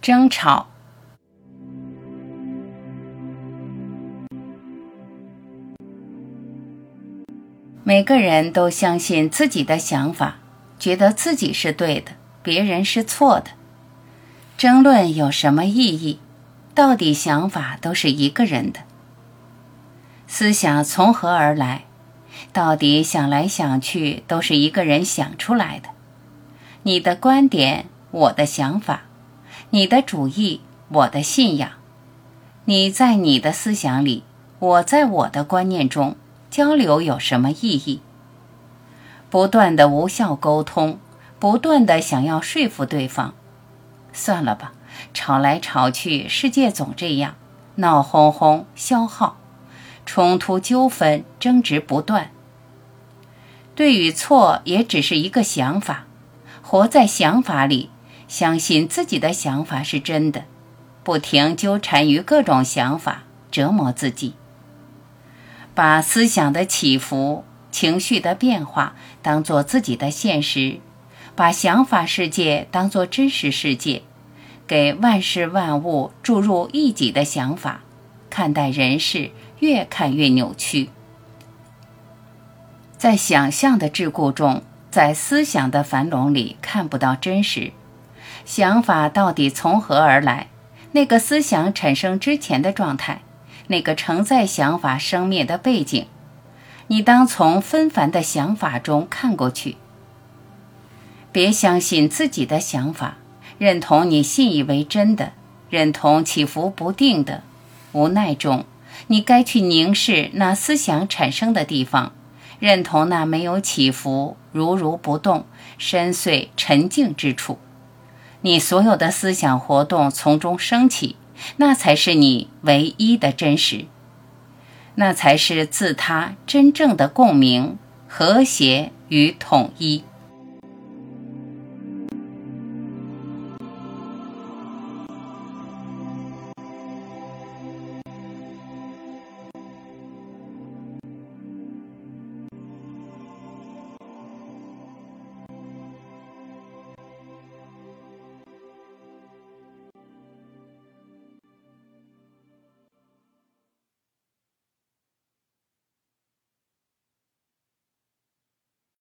争吵。每个人都相信自己的想法，觉得自己是对的，别人是错的。争论有什么意义？到底想法都是一个人的。思想从何而来？到底想来想去都是一个人想出来的。你的观点，我的想法；你的主义，我的信仰。你在你的思想里，我在我的观念中交流有什么意义？不断的无效沟通，不断的想要说服对方，算了吧，吵来吵去，世界总这样，闹哄哄，消耗，冲突纠纷，争执不断。对与错也只是一个想法。活在想法里，相信自己的想法是真的，不停纠缠于各种想法，折磨自己。把思想的起伏、情绪的变化当做自己的现实，把想法世界当做真实世界，给万事万物注入一己的想法，看待人事越看越扭曲，在想象的桎梏中。在思想的樊笼里看不到真实，想法到底从何而来？那个思想产生之前的状态，那个承载想法生灭的背景，你当从纷繁的想法中看过去。别相信自己的想法，认同你信以为真的，认同起伏不定的。无奈中，你该去凝视那思想产生的地方。认同那没有起伏、如如不动、深邃沉静之处，你所有的思想活动从中升起，那才是你唯一的真实，那才是自他真正的共鸣、和谐与统一。